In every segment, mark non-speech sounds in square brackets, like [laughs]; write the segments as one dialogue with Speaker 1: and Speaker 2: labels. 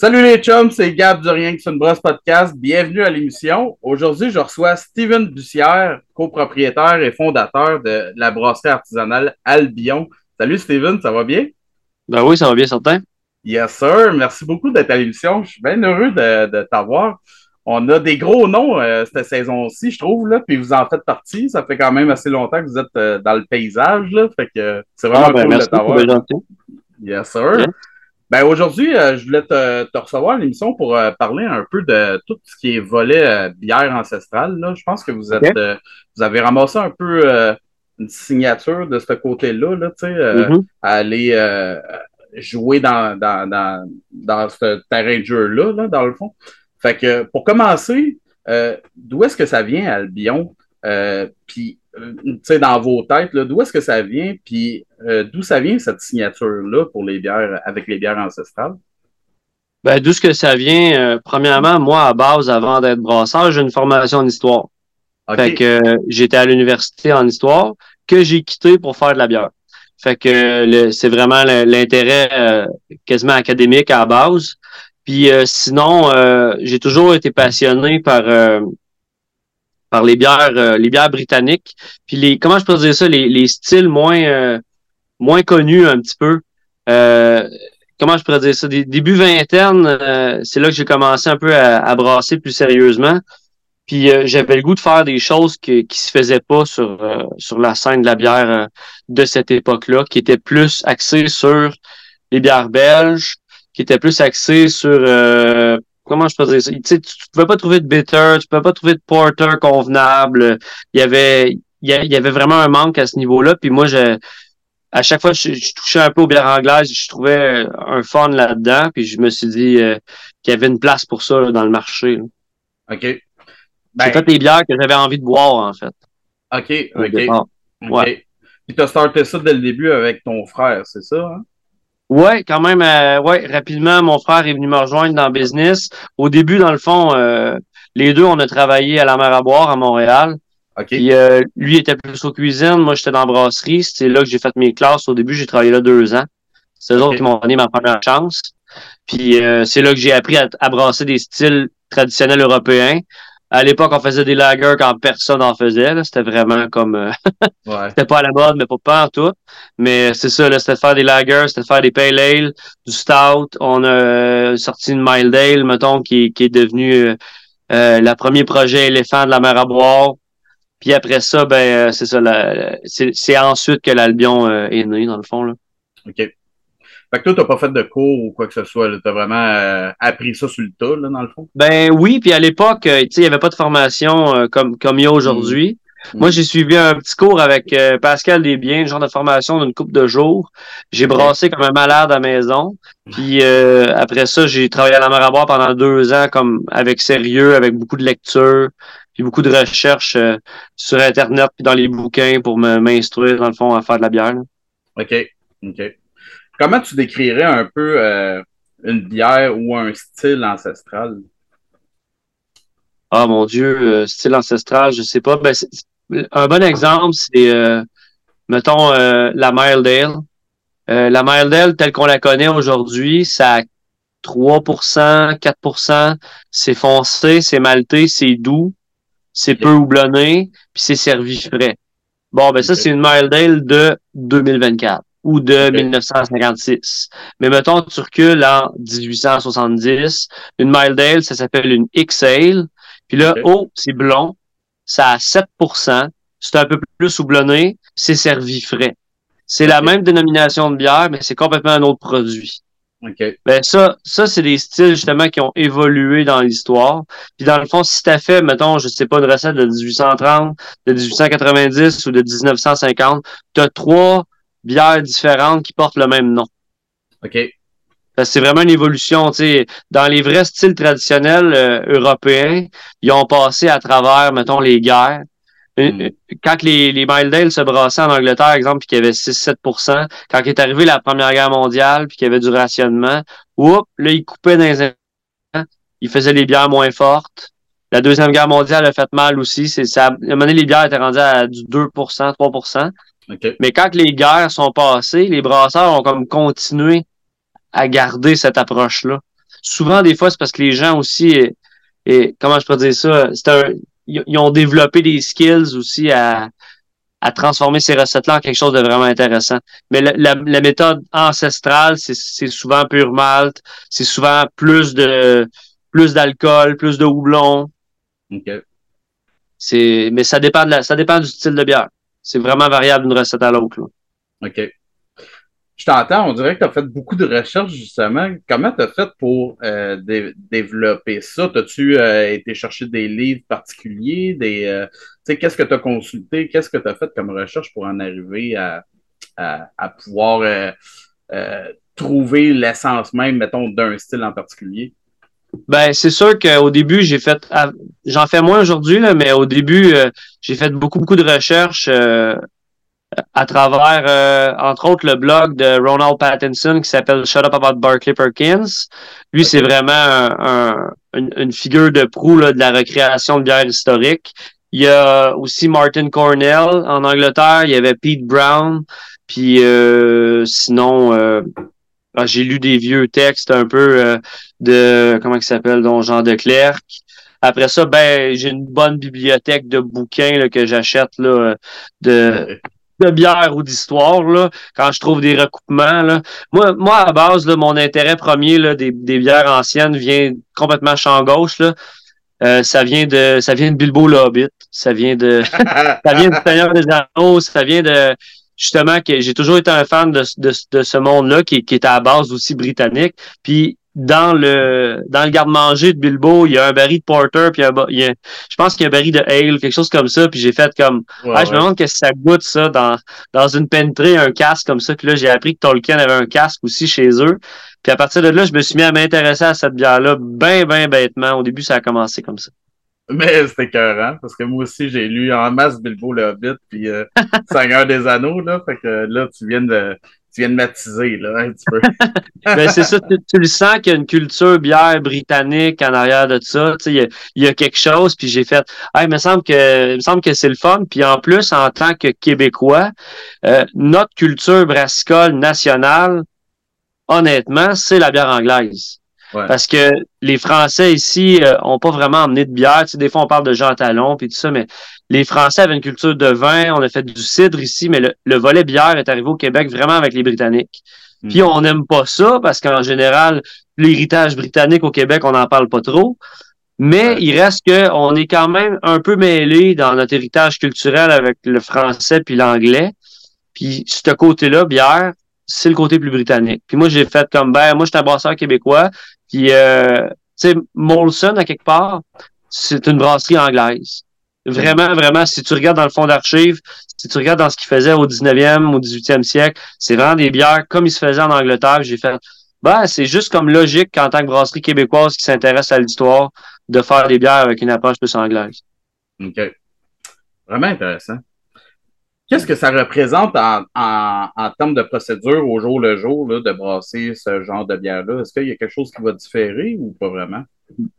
Speaker 1: Salut les chums, c'est Gab du Rien que c'est une brosse podcast. Bienvenue à l'émission. Aujourd'hui, je reçois Steven Bussière, copropriétaire et fondateur de la brasserie artisanale Albion. Salut Steven, ça va bien?
Speaker 2: Ben oui, ça va bien, certain.
Speaker 1: Yes, sir. Merci beaucoup d'être à l'émission. Je suis bien heureux de, t'avoir. On a des gros noms euh, cette saison-ci, je trouve, là, puis vous en faites partie. Ça fait quand même assez longtemps que vous êtes euh, dans le paysage, là, fait que c'est vraiment ah, ben, cool de t'avoir. Yes, sir. Ben aujourd'hui, euh, je voulais te, te recevoir à l'émission pour euh, parler un peu de tout ce qui est volet euh, bière ancestrale. Là. Je pense que vous êtes vous avez ramassé un peu une signature de ce côté-là, là, tu sais, mm-hmm. aller jouer dans, dans, dans, dans ce terrain de jeu-là, là, dans le fond. Fait que pour commencer, d'où est-ce que ça vient, Albion? Puis euh, dans vos têtes, d'où est-ce que ça vient, puis euh, d'où ça vient cette signature-là pour les bières, avec les bières ancestrales?
Speaker 2: Ben, d'où ce que ça vient, euh, premièrement, moi, à base, avant d'être brasseur, j'ai une formation en histoire. Fait que j'étais à l'université en histoire que j'ai quitté pour faire de la bière. Fait que c'est vraiment l'intérêt quasiment académique à base. Puis sinon, j'ai toujours été passionné par par les bières, euh, les bières britanniques. Puis les, comment je peux dire ça, les, les styles moins, euh, moins connus un petit peu. Euh, comment je pourrais dire ça? début vingtaine, c'est là que j'ai commencé un peu à, brasser plus sérieusement. Puis j'avais le goût de faire des choses qui qui se faisaient pas sur sur la scène de la bière de cette époque-là, qui était plus axée sur les bières belges, qui était plus axée sur comment je peux dire ça? Tu, sais, tu pouvais pas trouver de bitter, tu pouvais pas trouver de porter convenable. Il y avait, il y avait vraiment un manque à ce niveau-là. Puis moi, je, à chaque fois, je, je touchais un peu aux bières anglaises, je trouvais un fun là-dedans. Puis je me suis dit euh, qu'il y avait une place pour ça dans le marché.
Speaker 1: OK.
Speaker 2: Ben, C'est toutes les bières que j'avais envie de boire, en fait.
Speaker 1: OK, OK. Ouais. Puis tu as starté ça dès le début avec ton frère, c'est ça? Hein?
Speaker 2: Ouais, quand même, euh, ouais, rapidement, mon frère est venu me rejoindre dans le business. Au début, dans le fond, euh, les deux, on a travaillé à la mer à boire à Montréal. Puis, euh, lui était plus aux cuisines, moi j'étais dans la brasserie. C'est là que j'ai fait mes classes. Au début, j'ai travaillé là deux ans. C'est eux autres qui m'ont donné ma première chance. Puis c'est là que j'ai appris à, brasser des styles traditionnels européens. À l'époque, on faisait des lagers quand personne en faisait. C'était vraiment comme... Euh, [laughs] c'était pas à la mode, mais pas, en tout. Mais c'est ça, c'était de faire des lagers, c'était de faire des pale ale, du stout. On a euh, sorti une mild ale, mettons, qui, qui est devenu euh, euh le premier projet éléphant de la mer à boire. Puis après ça, ben c'est ça, c'est ensuite que l'Albion est né, dans le fond. Là.
Speaker 1: OK. Fait que toi, t'as pas fait de cours ou quoi que ce soit. Tu as vraiment euh, appris ça sur le tas, là, dans le fond?
Speaker 2: Ben oui, puis à l'époque, euh, tu sais, il n'y avait pas de formation euh, comme, comme il y a aujourd'hui. Mm. Moi, j'ai suivi un petit cours avec Pascal Desbiens, genre de formation d'une coupe de jours. J'ai brassé comme un malade à la maison. Puis après ça, j'ai travaillé à la mer à boire pendant deux ans comme avec sérieux, avec beaucoup de lecture, puis beaucoup de recherches sur Internet puis dans les bouquins pour m'instruire, dans le fond, à faire de la bière.
Speaker 1: OK. OK. Comment tu décrirais un peu euh, une bière ou un style ancestral?
Speaker 2: Ah mon Dieu, euh, style ancestral, je sais pas. Ben, un bon exemple, c'est euh, mettons la Mild Ale. la Mild Ale, telle qu'on la connaît aujourd'hui, ça a 3%, 4%, c'est foncé, c'est malté, c'est doux, c'est peu houblonné, puis c'est servi frais. Bon, ben ça, c'est une Mild Ale de 2024 ou de 1956. Mais mettons, tu recules en 1870, une mild ale, ça s'appelle une X-Ale. Puis là, oh, c'est blond, ça a 7% c'est un peu plus houblonné, c'est servi frais. C'est la même dénomination de bière, mais c'est complètement un autre produit.
Speaker 1: Okay.
Speaker 2: Ben ça, ça c'est des styles justement qui ont évolué dans l'histoire. Puis dans le fond, si tu as fait, mettons, je sais pas, une recette de 1830, de 1890 ou de 1950, tu as trois bières différentes qui portent le même nom.
Speaker 1: OK.
Speaker 2: C'est vraiment une évolution. sais, Dans les vrais styles traditionnels euh, européens, ils ont passé à travers, mettons, les guerres. Euh, hmm. euh, quand les, les Mild Ale se brassaient en Angleterre, exemple, puis qu'il y avait 6-7% quand est arrivé la Première Guerre mondiale, puis qu'il y avait du rationnement, oups, là, ils coupaient dans les ils faisaient les bières moins fortes. La Deuxième Guerre mondiale a fait mal aussi. C'est, ça, à un moment donné, les bières étaient rendues à du 2% 3 mais quand les guerres sont passées, les brasseurs ont comme continué à garder cette approche-là. souvent, des fois, c'est parce que les gens aussi, et, comment je peux dire ça, c'est un, ils ont développé des skills aussi à, à transformer ces recettes-là en quelque chose de vraiment intéressant. Mais la, la, méthode ancestrale, c'est souvent pur malt, c'est souvent plus de plus d'alcool, plus de houblon.
Speaker 1: Okay.
Speaker 2: C'est, mais ça dépend de la, ça dépend du style de bière. C'est vraiment variable d'une recette à l'autre.
Speaker 1: OK. Je t'entends, on dirait que tu as fait beaucoup de recherches, justement. Comment tu as fait pour euh, développer ça? As-tu euh, été chercher des livres particuliers? Des, euh, qu'est-ce que tu as consulté? Qu'est-ce que tu as fait comme recherche pour en arriver à, à, à pouvoir trouver l'essence même, mettons, d'un style en particulier?
Speaker 2: Ben, c'est sûr qu'au début, j'ai fait, j'en fais moins aujourd'hui, mais au début, euh, j'ai fait beaucoup, beaucoup de recherches euh, à travers, euh, entre autres, le blog de Ronald Pattinson qui s'appelle Shut Up About Barclay Perkins. Lui, c'est vraiment un, une, figure de proue là, de la recréation de bière historique. Il y a aussi Martin Cornell en Angleterre. Il y avait Pete Brown. Puis sinon, ah, j'ai lu des vieux textes un peu euh, de comment il s'appelle, dont Jean de Clerc. Après ça, ben j'ai une bonne bibliothèque de bouquins que j'achète là, de, de bière ou d'histoire là, quand je trouve des recoupements. Là. Moi, moi, à base, là, mon intérêt premier là, des, des bières anciennes vient complètement champ gauche. Là. Euh, ça vient de ça vient de Bilbo le ça vient de [laughs] ça vient de Seigneur des Anneaux, ça vient de justement que j'ai toujours été un fan de, de, de ce monde-là qui, qui est à la base aussi britannique. Puis dans le dans le garde-manger de Bilbo, il y a un baril de porter, puis il y a, je pense qu'il y a un baril de ale, quelque chose comme ça, puis j'ai fait comme ah, je me demande que ça goûte ça dans dans une pentrée, un casque comme ça. Puis là, j'ai appris que Tolkien avait un casque aussi chez eux. Puis à partir de là, je me suis mis à m'intéresser à cette bière-là, bien, bien bêtement. Au début, ça a commencé comme ça. [laughs]
Speaker 1: Mais c'était écœurant, parce que moi aussi, j'ai lu en masse Bilbo le Hobbit, puis euh, [laughs] Seigneur des Anneaux, là. Fait que là, tu viens de, tu viens de matiser, là, un petit peu. [laughs]
Speaker 2: ben, c'est ça, tu, le sens qu'il y a une culture bière britannique en arrière de ça. Tu sais, il y a, il y a quelque chose, puis j'ai fait, ah, il me semble que, il me semble que c'est le fun. Puis en plus, en tant que Québécois, euh, notre culture brassicole nationale, honnêtement, c'est la bière anglaise. Parce que les Français ici euh, ont pas vraiment emmené de bière. Tu sais, des fois, on parle de Jean Talon puis tout ça, mais les Français avaient une culture de vin. On a fait du cidre ici, mais le, volet bière est arrivé au Québec vraiment avec les Britanniques. Hmm. Puis on n'aime pas ça parce qu'en général, l'héritage britannique au Québec, on n'en parle pas trop. Mais il reste que on est quand même un peu mêlé dans notre héritage culturel avec le français puis l'anglais. Puis ce côté-là, bière, c'est le côté plus britannique. Puis moi, j'ai fait comme, ben, moi, je suis un brasseur québécois. Puis, euh, tu sais, Molson, à quelque part, c'est une brasserie anglaise. Vraiment, vraiment, si tu regardes dans le fond d'archives, si tu regardes dans ce qu'ils faisaient au 19e, au 18e siècle, c'est vraiment des bières comme ils se faisaient en Angleterre. J'ai fait, ben, c'est juste comme logique qu'en tant que brasserie québécoise qui s'intéresse à l'histoire, de faire des bières avec une approche plus anglaise.
Speaker 1: OK. Vraiment intéressant. Qu'est-ce que ça représente en, en, termes de procédure au jour le jour là, de brasser ce genre de bière-là? Est-ce qu'il y a quelque chose qui va différer ou pas vraiment?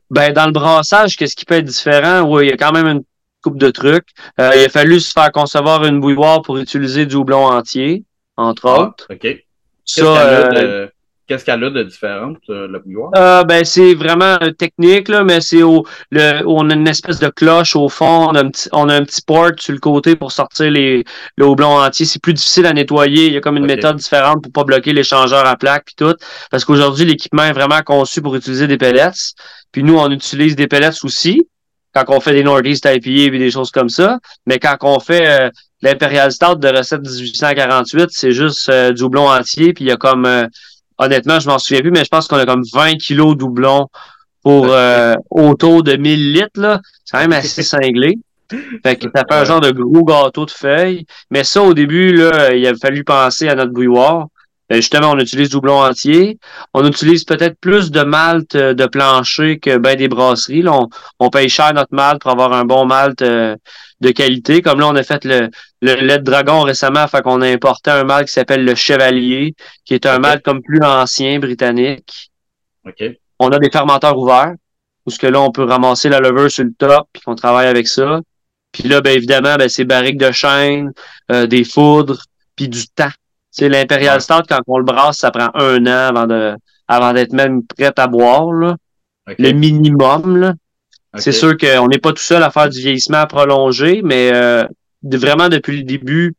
Speaker 2: Ben, dans le brassage, qu'est-ce qui peut être différent? Oui, il y a quand même une coupe de trucs. Euh, il a fallu se faire concevoir une bouilloire pour utiliser du houblon entier, entre ah, autres.
Speaker 1: OK. Ça, Qu'est-ce qu'elle a de différent, euh, la bouilloire?
Speaker 2: Euh, ben, c'est vraiment technique, là, mais c'est au, le, on a une espèce de cloche au fond, on a un petit, on a un petit port sur le côté pour sortir les, le houblon entier. C'est plus difficile à nettoyer. Il y a comme une méthode différente pour pas bloquer l'échangeur à plaque puis tout. Parce qu'aujourd'hui, l'équipement est vraiment conçu pour utiliser des pellets. Puis nous, on utilise des pellets aussi quand on fait des Northeast IPA et des choses comme ça. Mais quand on fait euh, l'Imperial Stout de recette 1848, c'est juste euh, du houblon entier, puis il y a comme honnêtement, je m'en souviens plus, mais je pense qu'on a comme 20 kilos doublons pour euh, autour de 1000 litres. là. C'est quand même [laughs] assez cinglé. Fait que ça fait un genre de gros gâteau de feuilles. Mais ça, au début, là, il a fallu penser à notre bouilloire. Ben, justement, on utilise doublon entier. On utilise peut-être plus de malt euh, de plancher que ben des brasseries. on, on, paye cher notre malt pour avoir un bon malt euh, de qualité. Comme là, on a fait le, le lait de dragon récemment, fait qu'on a importé un malt qui s'appelle le Chevalier, qui est un malt comme plus ancien, britannique. On a des fermenteurs ouverts, où ce que là, on peut ramasser la levure sur le top, puis qu'on travaille avec ça. Puis là, ben évidemment, ben, c'est barriques de chêne, euh, des foudres, puis du temps. C'est l'Imperial Stout, quand on le brasse, ça prend un an avant de avant d'être même prête à boire, là. Le minimum, là. C'est sûr qu'on n'est pas tout seul à faire du vieillissement prolongé, mais euh, vraiment depuis le début,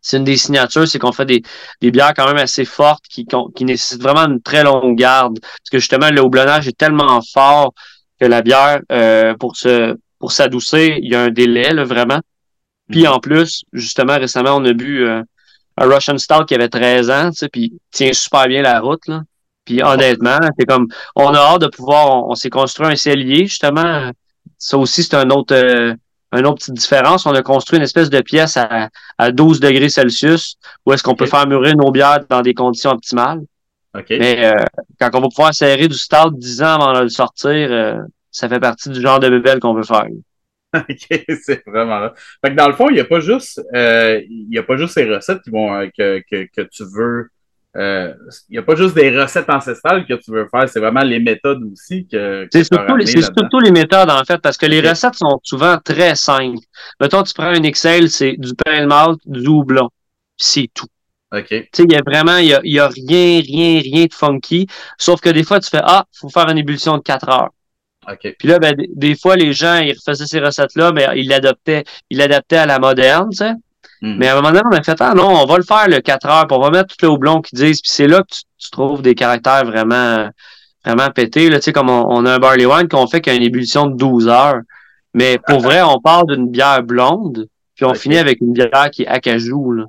Speaker 2: c'est une des signatures, c'est qu'on fait des, des, bières quand même assez fortes qui, qui nécessitent vraiment une très longue garde. Parce que justement, le houblonnage est tellement fort que la bière, euh, pour se pour s'adoucir, il y a un délai, là, vraiment. Puis mhm. en plus, justement, récemment, on a bu euh, un Russian Stout qui avait 13 ans, tu sais, puis tient super bien la route, là. Puis honnêtement, c'est comme on a hâte de pouvoir, on, s'est construit un cellier, justement. Ça aussi, c'est un autre euh, une autre petite différence. On a construit une espèce de pièce à, à 12 degrés Celsius où est-ce qu'on peut faire mûrir nos bières dans des conditions optimales. Mais euh, quand on va pouvoir serrer du stout 10 ans avant de le sortir, euh, ça fait partie du genre de bébelle qu'on veut faire. [laughs]
Speaker 1: OK, c'est vraiment là. Fait que dans le fond, il n'y a pas juste il y a pas juste ces recettes qui vont que, que, que tu veux il euh, n'y a pas juste des recettes ancestrales que tu veux faire, c'est vraiment les méthodes aussi que.
Speaker 2: c'est surtout, les, surtout les méthodes, en fait, parce que les recettes sont souvent très simples. Mettons, tu prends un Excel, c'est du pain de malt, du houblon. C'est tout.
Speaker 1: OK.
Speaker 2: Tu sais, il y a vraiment, il y a, y a, rien, rien, rien de funky. Sauf que des fois, tu fais, ah, faut faire une ébullition de 4 heures.
Speaker 1: OK.
Speaker 2: Puis là, ben, des fois, les gens, ils refaisaient ces recettes-là, mais ils l'adaptaient, ils l'adaptaient à la moderne, tu sais. Mhm. Mais à un moment donné, on a fait, ah non, on va le faire le 4 heures, puis on va mettre tout le houblon qu'ils disent, puis c'est là que tu, trouves des caractères vraiment vraiment pétés. Là, tu sais, comme on, a un barley wine qu'on fait qu'il y a une ébullition de 12 heures. Mais pour [laughs] vrai, on part d'une bière blonde, puis on finit avec une bière qui est acajou, là,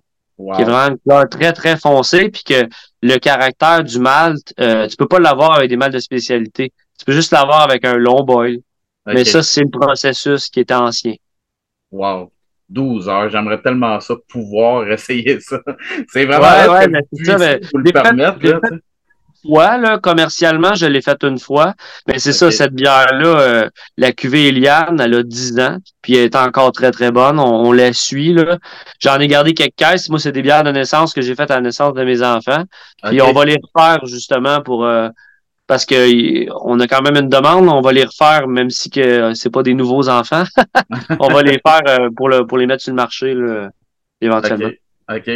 Speaker 2: qui est vraiment très, très foncée, puis que le caractère du malt, euh, tu peux pas l'avoir avec des malts de spécialité. Tu peux juste l'avoir avec un long boil. Mais ça, c'est le processus qui est ancien.
Speaker 1: Wow. 12 heures. J'aimerais tellement ça pouvoir [laughs] essayer ça. C'est vraiment ouais, ouais, ça, mais, le permettre.
Speaker 2: Là, là, commercialement, je l'ai fait une fois. Mais c'est ça, cette bière-là, euh, la cuvée Eliane, elle a 10 ans, puis elle est encore très, très bonne. On, la suit, là. J'en ai gardé quelques caisses. Moi, c'est des bières de naissance que j'ai faites à la naissance de mes enfants. Puis on va les refaire, justement, pour... Euh, parce que on a quand même une demande, on va les refaire, même si que c'est pas des nouveaux enfants. [laughs] on va les [laughs] faire euh, pour le pour les mettre sur le marché éventuellement.
Speaker 1: OK.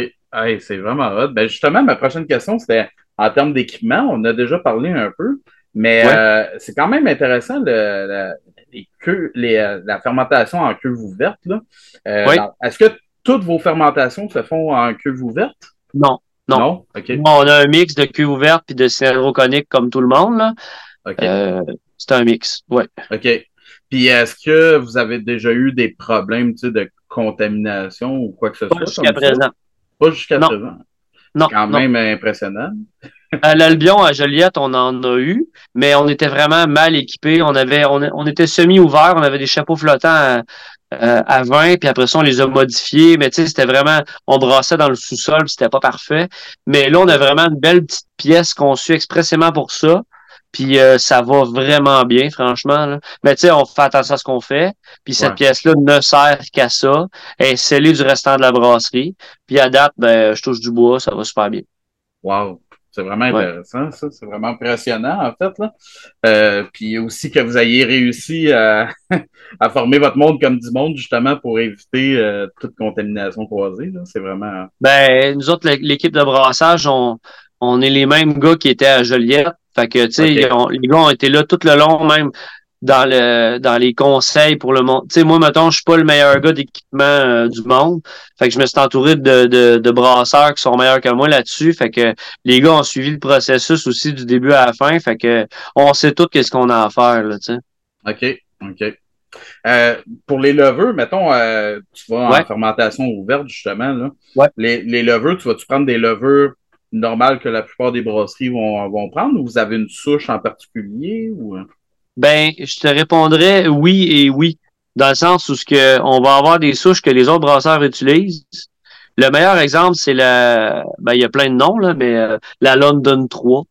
Speaker 1: c'est vraiment hot. Ben justement, ma prochaine question, c'était en termes d'équipement. On a déjà parlé un peu, mais euh, c'est quand même intéressant le, les euh, la fermentation en cuve ouverte. Est-ce que toutes vos fermentations se font en cuve ouverte?
Speaker 2: Non. Non. on a un mix de cuve ouverte puis de cérébroconique conique comme tout le monde. Là. Euh, c'est un mix, ouais.
Speaker 1: OK. Puis est-ce que vous avez déjà eu des problèmes de contamination ou quoi que ce soit?
Speaker 2: Pas jusqu'à présent.
Speaker 1: Pas jusqu'à présent.
Speaker 2: Non.
Speaker 1: quand même impressionnant. [laughs]
Speaker 2: à l'Albion, à Joliette, on en a eu, mais on était vraiment mal équipés. On avait, on, était semi-ouvert, on avait des chapeaux flottants euh, à 20, puis après ça, on les a modifiés. Mais tu sais, c'était vraiment, on brassait dans le sous-sol, c'était pas parfait. Mais là, on a vraiment une belle petite pièce conçue expressément pour ça. Puis euh, ça va vraiment bien, franchement. Mais tu sais, on fait attention à ce qu'on fait. Puis cette pièce-là ne sert qu'à ça. Elle est scellée du restant de la brasserie. Puis à date, ben, je touche du bois, ça va super bien.
Speaker 1: Wow. C'est vraiment intéressant, ça. C'est vraiment impressionnant, en fait. Là. Euh, puis aussi que vous ayez réussi à, [laughs] former votre monde comme du monde, justement, pour éviter euh, toute contamination croisée. C'est vraiment.
Speaker 2: Ben, nous autres, l'équipe de brassage, on, on est les mêmes gars qui étaient à Joliette. Fait que, tu sais, les gars ont été là tout le long, même dans le dans les conseils pour le monde. Tu sais, moi, mettons, je suis pas le meilleur gars d'équipement euh, du monde. Fait que je me suis entouré de, de, de brasseurs qui sont meilleurs que moi là-dessus. Fait que les gars ont suivi le processus aussi du début à la fin. Fait que on sait tout qu'est-ce qu'on a à faire, là, tu sais.
Speaker 1: OK, OK. Euh, pour les leveux, mettons, euh, tu vas en fermentation ouverte, justement, là.
Speaker 2: Ouais.
Speaker 1: Les, les leveux, tu vas-tu prendre des leveux normales que la plupart des brasseries vont, vont prendre ou vous avez une souche en particulier ou...
Speaker 2: Ben, je te répondrais oui et oui, dans le sens où ce que on va avoir des souches que les autres brasseurs utilisent. Le meilleur exemple, c'est la, ben il y a plein de noms là, mais euh, la London 3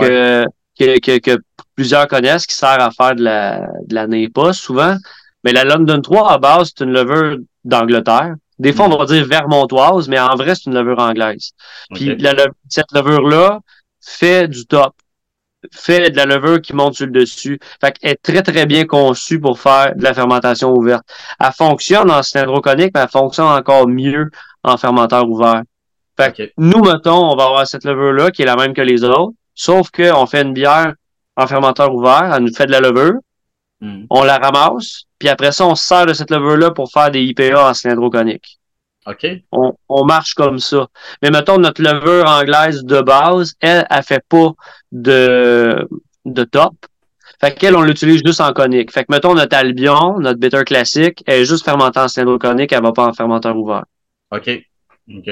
Speaker 2: que, que, que, plusieurs connaissent, qui sert à faire de la de la NEPA souvent. Mais la London 3 à base, c'est une levure d'Angleterre. Des fois, on va dire vermontoise, mais en vrai, c'est une levure anglaise. Puis la, cette levure-là fait du top fait de la levure qui monte sur le dessus. Fait qu'elle est très, très bien conçue pour faire de la fermentation ouverte. Elle fonctionne en cylindro conique, mais elle fonctionne encore mieux en fermenteur ouvert. Fait que nous, mettons, on va avoir cette levure-là qui est la même que les autres, sauf qu'on fait une bière en fermenteur ouvert, elle nous fait de la levure,
Speaker 1: Hmm.
Speaker 2: on la ramasse, puis après ça, on se sert de cette levure-là pour faire des IPA en cylindro conique.
Speaker 1: OK?
Speaker 2: On, on marche comme ça. Mais mettons, notre levure anglaise de base, elle, elle fait pas de, de top. Fait qu'elle, on l'utilise juste en conique. Fait que mettons, notre Albion, notre bitter classique, elle est juste fermentée en cylindro conique, elle va pas en fermenteur ouvert.
Speaker 1: OK.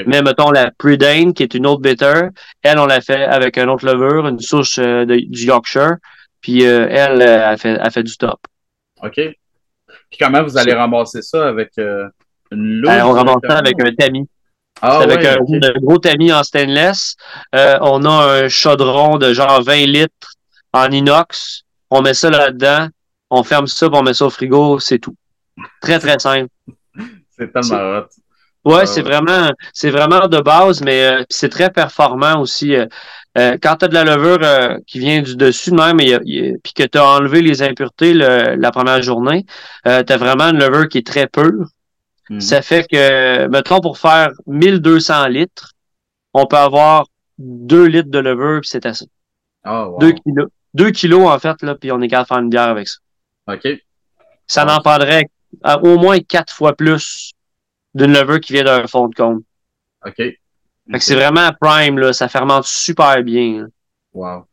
Speaker 2: Mais mettons la Predane, qui est une autre bitter, elle, on l'a fait avec une autre levure, une souche euh, de- du Yorkshire. Puis euh, elle, elle fait, elle fait du top.
Speaker 1: OK. Puis comment vous allez ramasser ça avec euh,
Speaker 2: Euh, on ramasse ça avec un tamis.
Speaker 1: Ah,
Speaker 2: C'est avec
Speaker 1: ouais,
Speaker 2: un, gros tamis en stainless. Euh, on a un chaudron de genre 20 litres en inox. On met ça là-dedans. On ferme ça, puis on met ça au frigo. C'est tout. Très, très simple.
Speaker 1: C'est tellement hot.
Speaker 2: Ouais,
Speaker 1: Ah
Speaker 2: c'est
Speaker 1: ouais.
Speaker 2: vraiment, c'est vraiment de base, mais euh, c'est très performant aussi. euh. Euh, quand tu as de la levure qui vient du dessus de même, puis que tu as enlevé les impuretés le- la première journée, tu as vraiment une levure qui est très pure.
Speaker 1: Mhm.
Speaker 2: Ça fait que, mettons, pour faire 1200 litres, on peut avoir 2 litres de levure, puis c'est assez.
Speaker 1: Ah, wow.
Speaker 2: 2 kilos. 2 kilos, en fait, là, puis on est capable de faire une bière avec ça.
Speaker 1: OK.
Speaker 2: Ça n'en prendrait à au moins quatre fois plus d'une levure qui vient d'un fond de cône.
Speaker 1: OK.
Speaker 2: Fait que c'est vraiment prime, là. Ça fermente super bien. là.
Speaker 1: Wow.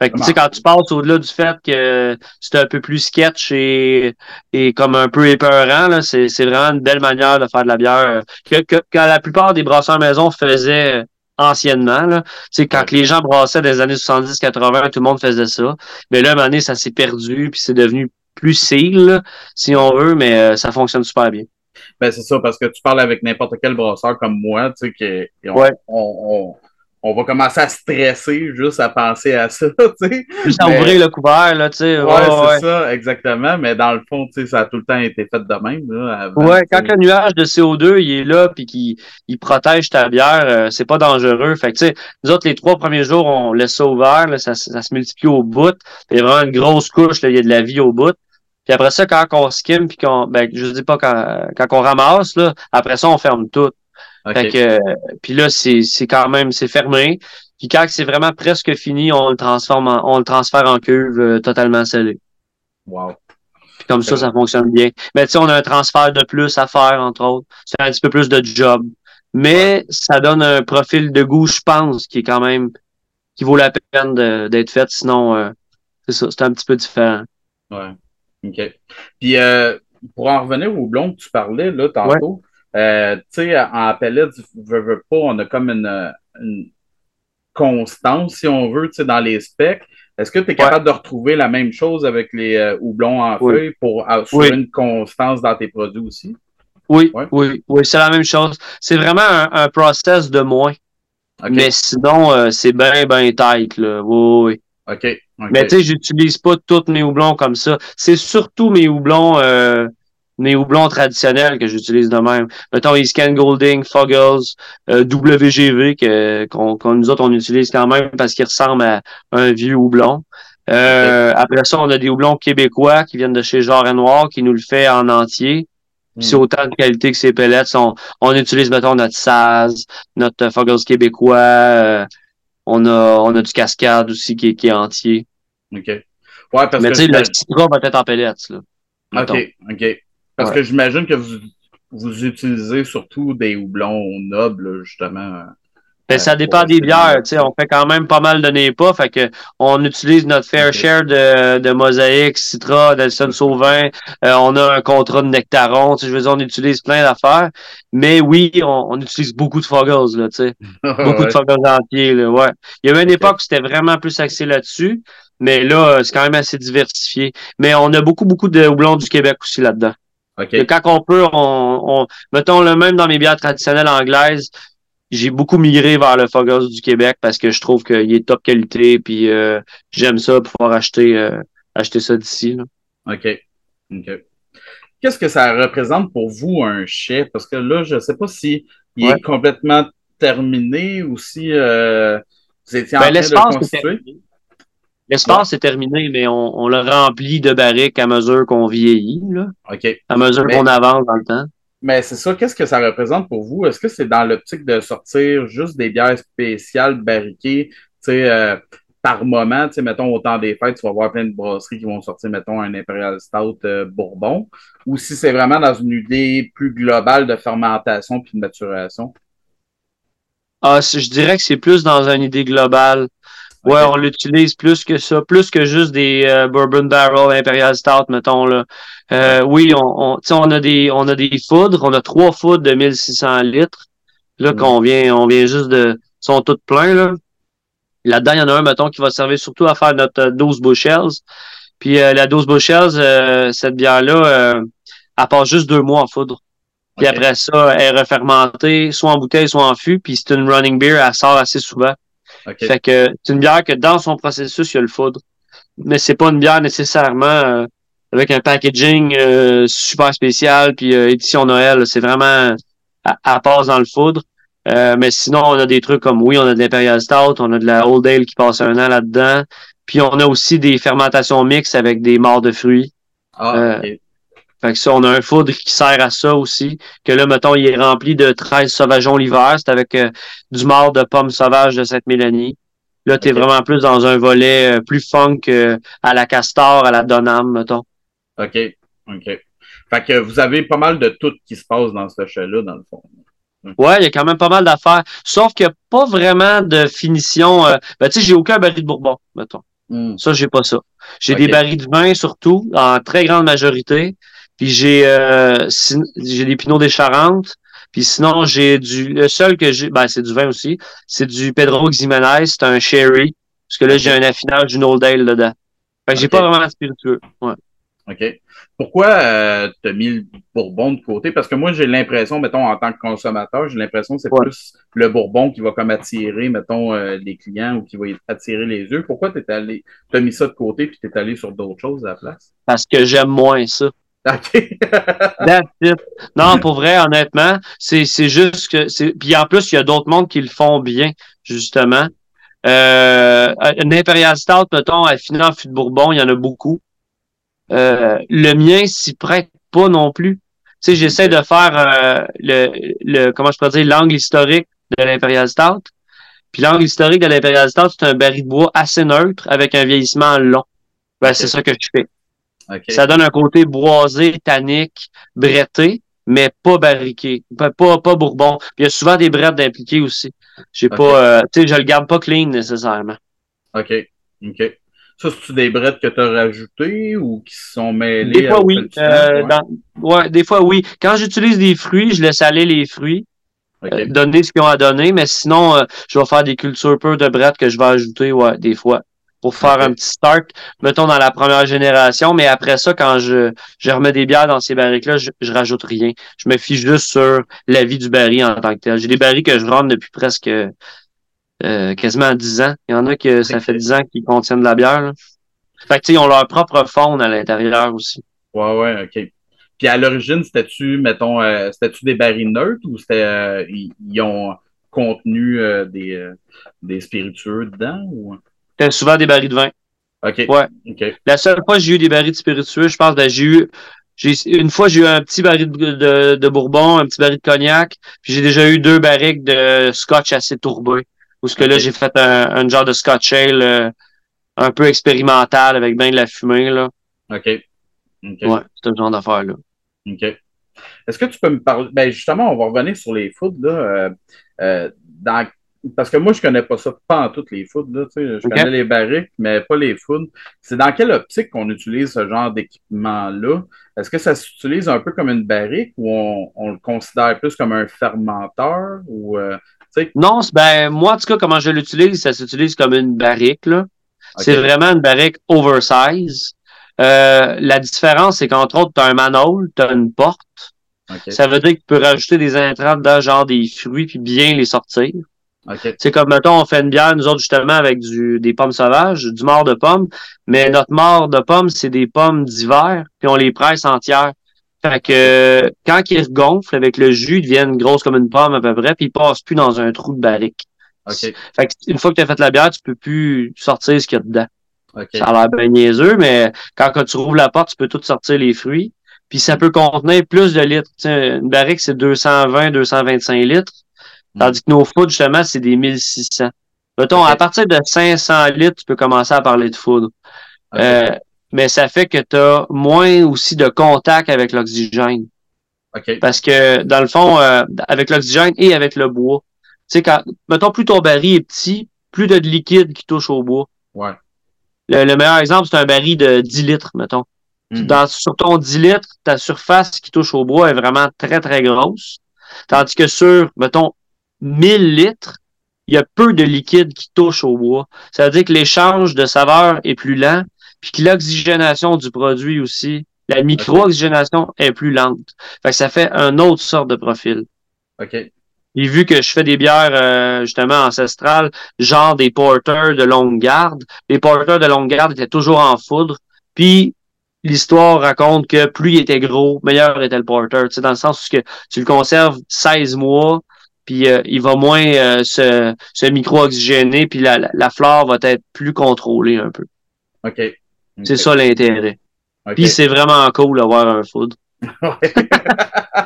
Speaker 2: Fait que, tu sais, quand tu passes au-delà du fait que c'est un peu plus sketch et, et comme un peu épeurant, là, c'est, c'est vraiment une belle manière de faire de la bière euh, que, que, que la plupart des brasseurs maison faisaient anciennement, là. Tu sais, quand les gens brassaient les années 70-80, tout le monde faisait ça. Mais là, à un moment donné, ça s'est perdu puis c'est devenu plus seal, si on veut, mais euh, ça fonctionne super bien.
Speaker 1: Ben, c'est ça, parce que tu parles avec n'importe quel brasseur comme moi, tu sais, que et on,
Speaker 2: Ouais.
Speaker 1: on, on, on va commencer à stresser juste à penser à ça, [laughs] tu sais.
Speaker 2: Juste à ouvrir le couvert, là, tu sais.
Speaker 1: Ouais,
Speaker 2: ouais,
Speaker 1: c'est
Speaker 2: ouais.
Speaker 1: ça, exactement. Mais dans le fond, tu sais, ça a tout le temps été fait de même, là. avant,
Speaker 2: Ouais, quand le nuage de CO2 il est là puis qu'il il protège ta bière, euh, c'est pas dangereux. Fait que tu sais, nous autres les trois premiers jours on laisse ça ouvert, là, ça, ça se multiplie au bout. Il y a vraiment une grosse couche, là, il y a de la vie au bout. Puis après ça, quand on skim puis qu'on, ben je dis pas quand, quand on ramasse là, après ça on ferme tout.
Speaker 1: OK.
Speaker 2: Fait que euh, puis là c'est c'est quand même c'est fermé. Puis quand c'est vraiment presque fini, on le transforme, en, on le transfère en cuve euh, totalement scellée.
Speaker 1: Wow.
Speaker 2: Puis comme ça, ça fonctionne bien. Mais tu sais, on a un transfert de plus à faire, entre autres. C'est un petit peu plus de job. Mais ça donne un profil de goût, je pense, qui est quand même qui vaut la peine de- d'être fait. Sinon, euh, c'est ça, c'est un petit peu différent.
Speaker 1: Ouais. OK. Puis, euh, pour en revenir au blond que tu parlais, là, tantôt, euh, tu sais, en pellet, tu veux, veux pas, on a comme une, une constance, si on veut, tu sais, dans les specs. Est-ce que tu es capable de retrouver la même chose avec les euh, houblons en
Speaker 2: Oui.
Speaker 1: feuille pour assurer
Speaker 2: Oui.
Speaker 1: une constance dans tes produits aussi?
Speaker 2: Oui,
Speaker 1: Ouais.
Speaker 2: oui, oui, c'est la même chose. C'est vraiment un, un process de moins. Mais sinon, euh, c'est bien, bien tight, là. Oui, oui.
Speaker 1: OK.
Speaker 2: Mais tu sais, j'utilise pas tous mes houblons comme ça. C'est surtout mes houblons, euh, mes houblons traditionnels que j'utilise de même. Mettons Iscan Golding, Foggles, euh, WGV que qu'on qu'on- nous autres on utilise quand même parce qu'ils ressemblent à un vieux houblon. Euh, Après ça, on a des houblons québécois qui viennent de chez Genre et Noir qui nous le fait en entier. C'est
Speaker 1: Hmm.
Speaker 2: autant de qualité que ces pellets. On, on utilise, mettons, notre Saz, notre euh, Foggles québécois. euh, on a, on a du Cascade aussi qui est, qui est entier.
Speaker 1: OK. Ouais, parce
Speaker 2: Mais
Speaker 1: que
Speaker 2: tu sais, le citron va être en pellets, là. mettons.
Speaker 1: OK, OK. Parce
Speaker 2: Ouais.
Speaker 1: que j'imagine que vous, vous utilisez surtout des houblons nobles, justement.
Speaker 2: Mais
Speaker 1: Euh,
Speaker 2: ça dépend des bières, tu sais, on fait quand même pas mal de NEPA, fait que on utilise notre fair share de, de Mosaïque, Citra, Nelson Sauvin, euh, on a un contrat de Nectaron, tu sais, je veux dire, on utilise plein d'affaires, mais oui, on, on utilise beaucoup de Foggles, là, tu sais, [laughs] beaucoup
Speaker 1: Ouais.
Speaker 2: de Foggles entiers, là, ouais. Il y a eu une époque où c'était vraiment plus axé là-dessus, mais là, euh, c'est quand même assez diversifié. Mais on a beaucoup, beaucoup de houblons du Québec aussi là-dedans.
Speaker 1: OK.
Speaker 2: Que quand on peut, on, on mettons le même dans mes bières traditionnelles anglaises, j'ai beaucoup migré vers le Foggles du Québec parce que je trouve qu'il est top qualité puis euh, j'aime ça pour pouvoir acheter euh, acheter ça d'ici. là.
Speaker 1: OK. OK. Qu'est-ce que ça représente pour vous un chai? Parce que là, je ne sais pas si il
Speaker 2: Ouais.
Speaker 1: est complètement terminé ou si euh, vous étiez en
Speaker 2: Ben,
Speaker 1: train de le constituer.
Speaker 2: L'espace est terminé, mais on, on le remplit de barriques à mesure qu'on vieillit, là,
Speaker 1: OK.
Speaker 2: à mesure
Speaker 1: Mais-
Speaker 2: qu'on avance dans le temps.
Speaker 1: Mais c'est ça, qu'est-ce que ça représente pour vous? Est-ce que c'est dans l'optique de sortir juste des bières spéciales barriquées? Tu sais, euh, par moment, tu sais, mettons, au temps des fêtes, tu vas voir plein de brasseries qui vont sortir, mettons, un Imperial Stout euh, Bourbon, ou si c'est vraiment dans une idée plus globale de fermentation puis de maturation?
Speaker 2: Ah, je dirais que c'est plus dans une idée globale. Ouais, on l'utilise plus que ça, plus que juste des euh, Bourbon Barrel Imperial Stout, mettons là. Euh, oui, on, on, on a des on a des foudres, on a trois foudres de 1600 litres. Là mm. qu'on vient on vient juste de sont toutes pleins là. Là-dedans, il y en a un mettons qui va servir surtout à faire notre 12 bushels. Puis euh, la 12 bushels, cette bière là, elle passe juste deux mois en foudre. Puis après ça, elle est refermentée, soit en bouteille, soit en fût. Puis c'est une running beer, elle sort assez souvent. Fait que c'est une bière que dans son processus, il y a le foudre. Mais c'est pas une bière nécessairement euh, avec un packaging euh, super spécial puis euh, édition Noël. C'est vraiment à, passe dans le foudre. mais sinon, on a des trucs comme oui, on a de l'Imperial Stout, on a de la Old Ale qui passe un an là-dedans. Puis on a aussi des fermentations mixtes avec des morts de fruits. Ah, fait que ça, on a un foudre qui sert à ça aussi. Que là, mettons, il est rempli de 13 sauvageons l'hiver. C'est avec euh, du mort de pommes sauvages de cette mélanie. Là, tu es vraiment plus dans un volet euh, plus funk euh, à la castor, à la donam, mettons.
Speaker 1: OK. OK. Fait que vous avez pas mal de tout qui se passe dans ce chat-là, dans le fond.
Speaker 2: Ouais, il y a quand même pas mal d'affaires. Sauf qu'il n'y a pas vraiment de finition. ben, tu sais, j'ai aucun baril de bourbon, mettons. Hmm. Ça, j'ai pas ça. J'ai des barils de vin, surtout, en très grande majorité. Puis j'ai euh, j'ai des pinots des Charentes. Puis sinon, j'ai du. Le seul que j'ai. Ben, c'est du vin aussi. C'est du Pedro Ximenez. C'est un sherry. Parce que là, j'ai un affinage du Old Ale dedans. Fait que j'ai pas vraiment de spiritueux. Ouais.
Speaker 1: OK. Pourquoi euh, tu as mis le bourbon de côté? Parce que moi, j'ai l'impression, mettons, en tant que consommateur, j'ai l'impression que c'est plus le bourbon qui va comme attirer, mettons, euh, les clients ou qui va attirer les yeux. Pourquoi tu allé, as mis ça de côté puis tu es allé sur d'autres choses à la place?
Speaker 2: Parce que j'aime moins ça. [laughs] OK. Non, pour vrai, honnêtement, c'est, juste que. Puis en plus, il y a d'autres mondes qui le font bien, justement. Euh, une Imperial Stout, mettons, à en fût de Bourbon, il y en a beaucoup. Euh, le mien s'y prête pas non plus. Tu sais, j'essaie de faire euh, le, le, comment je pourrais dire, l'angle historique de l'Imperial Stout. Puis l'angle historique de l'Imperial Stout, c'est un baril de bois assez neutre avec un vieillissement long. Ben, c'est ça que je fais. Ça donne un côté boisé, tannique, bretté, mais pas barriqué, pas, pas, bourbon. il y a souvent des brettes d'impliqués aussi. J'ai pas, euh, tu sais, je le garde pas clean nécessairement.
Speaker 1: OK. OK. Ça, c'est-tu des brettes que tu as rajoutées ou qui sont mêlées?
Speaker 2: Des fois, oui. Euh, ouais. des fois, oui. Quand j'utilise des fruits, je laisse aller les fruits. Euh, donner ce qu'ils ont à donner, mais sinon, je vais faire des cultures peu de brettes que je vais ajouter, ouais, des fois pour faire un petit start, mettons dans la première génération, mais après ça, quand je, je remets des bières dans ces barriques-là, je, je rajoute rien. Je me fiche juste sur la vie du baril en tant que tel. J'ai des barils que je rentre depuis presque euh, quasiment 10 ans. Il y en a que ça fait 10 ans qu'ils contiennent de la bière. Là. Fait que ils ont leur propre faune à l'intérieur aussi.
Speaker 1: Ouais, ouais, ok. Puis à l'origine, c'était-tu, mettons, euh, c'était-tu des barils neutres ou c'était euh, ils, ont contenu euh, des, des spiritueux dedans ou?
Speaker 2: C'était souvent des barils de vin.
Speaker 1: OK.
Speaker 2: Ouais. La seule fois que j'ai eu des barils de spiritueux, je pense, ben, j'ai eu, j'ai, une fois, j'ai eu un petit baril de, de, bourbon, un petit baril de cognac, puis j'ai déjà eu deux barriques de scotch assez tourbé. Où ce que là, j'ai fait un, un, genre de scotch ale euh, un peu expérimental avec bien de la fumée, là.
Speaker 1: OK.
Speaker 2: okay. Ouais, c'est un genre d'affaire, là.
Speaker 1: OK. Est-ce que tu peux me parler, ben justement, on va revenir sur les foods, là. Euh, euh, dans parce que moi, je connais pas ça, pas en toutes les foudres. Là, je connais les barriques, mais pas les foudres. C'est dans quelle optique qu'on utilise ce genre d'équipement-là? Est-ce que ça s'utilise un peu comme une barrique ou on, le considère plus comme un fermenteur? Ou, euh,
Speaker 2: non, ben, moi, en tout cas, comment je l'utilise, ça s'utilise comme une barrique. C'est vraiment une barrique oversize. Euh, la différence, c'est qu'entre autres, tu as un manhole, tu as une porte. Ça veut dire que tu peux rajouter des intrants dedans, genre des fruits, puis bien les sortir. C'est comme, mettons, on fait une bière, nous autres, justement, avec du, des pommes sauvages, du mort de pommes, mais notre mort de pommes, c'est des pommes d'hiver, puis on les presse entières. Fait que quand ils gonflent avec le jus, ils deviennent grosses comme une pomme à peu près, puis ils passent plus dans un trou de barrique.
Speaker 1: Fait
Speaker 2: que une fois que tu as fait la bière, tu peux plus sortir ce qu'il y a dedans. Ça a l'air bien niaiseux, mais quand, quand tu rouvres la porte, tu peux tout sortir les fruits. Puis ça peut contenir plus de litres. une barrique, c'est 220-225 litres. Tandis que nos foudres, justement, c'est des 1600. Mettons, à partir de 500 litres, tu peux commencer à parler de foudre. Euh, mais ça fait que tu as moins aussi de contact avec l'oxygène. Parce que, dans le fond, euh, avec l'oxygène et avec le bois, tu sais, quand, mettons, plus ton baril est petit, plus de liquide qui touche au bois.
Speaker 1: Ouais.
Speaker 2: Le, meilleur exemple, c'est un baril de 10 litres, mettons. Mhm. Dans, sur ton 10 litres, ta surface qui touche au bois est vraiment très, très grosse. Tandis que sur, mettons, 1000 litres, il y a peu de liquide qui touche au bois. Ça veut dire que l'échange de saveur est plus lent, puis que l'oxygénation du produit aussi, la micro-oxygénation est plus lente. Fait que ça fait un autre sorte de profil.
Speaker 1: OK.
Speaker 2: Et vu que je fais des bières euh, justement ancestrales, genre des porters de longue garde, les porters de longue garde étaient toujours en foudre. Puis l'histoire raconte que plus il était gros, meilleur était le porter. Tu sais, dans le sens où que tu le conserves 16 mois, puis euh, il va moins euh, se, se micro-oxygéner, puis la, la, flore va être plus contrôlée un peu.
Speaker 1: OK.
Speaker 2: C'est ça l'intérêt. Puis c'est vraiment cool d'avoir un foudre. [laughs]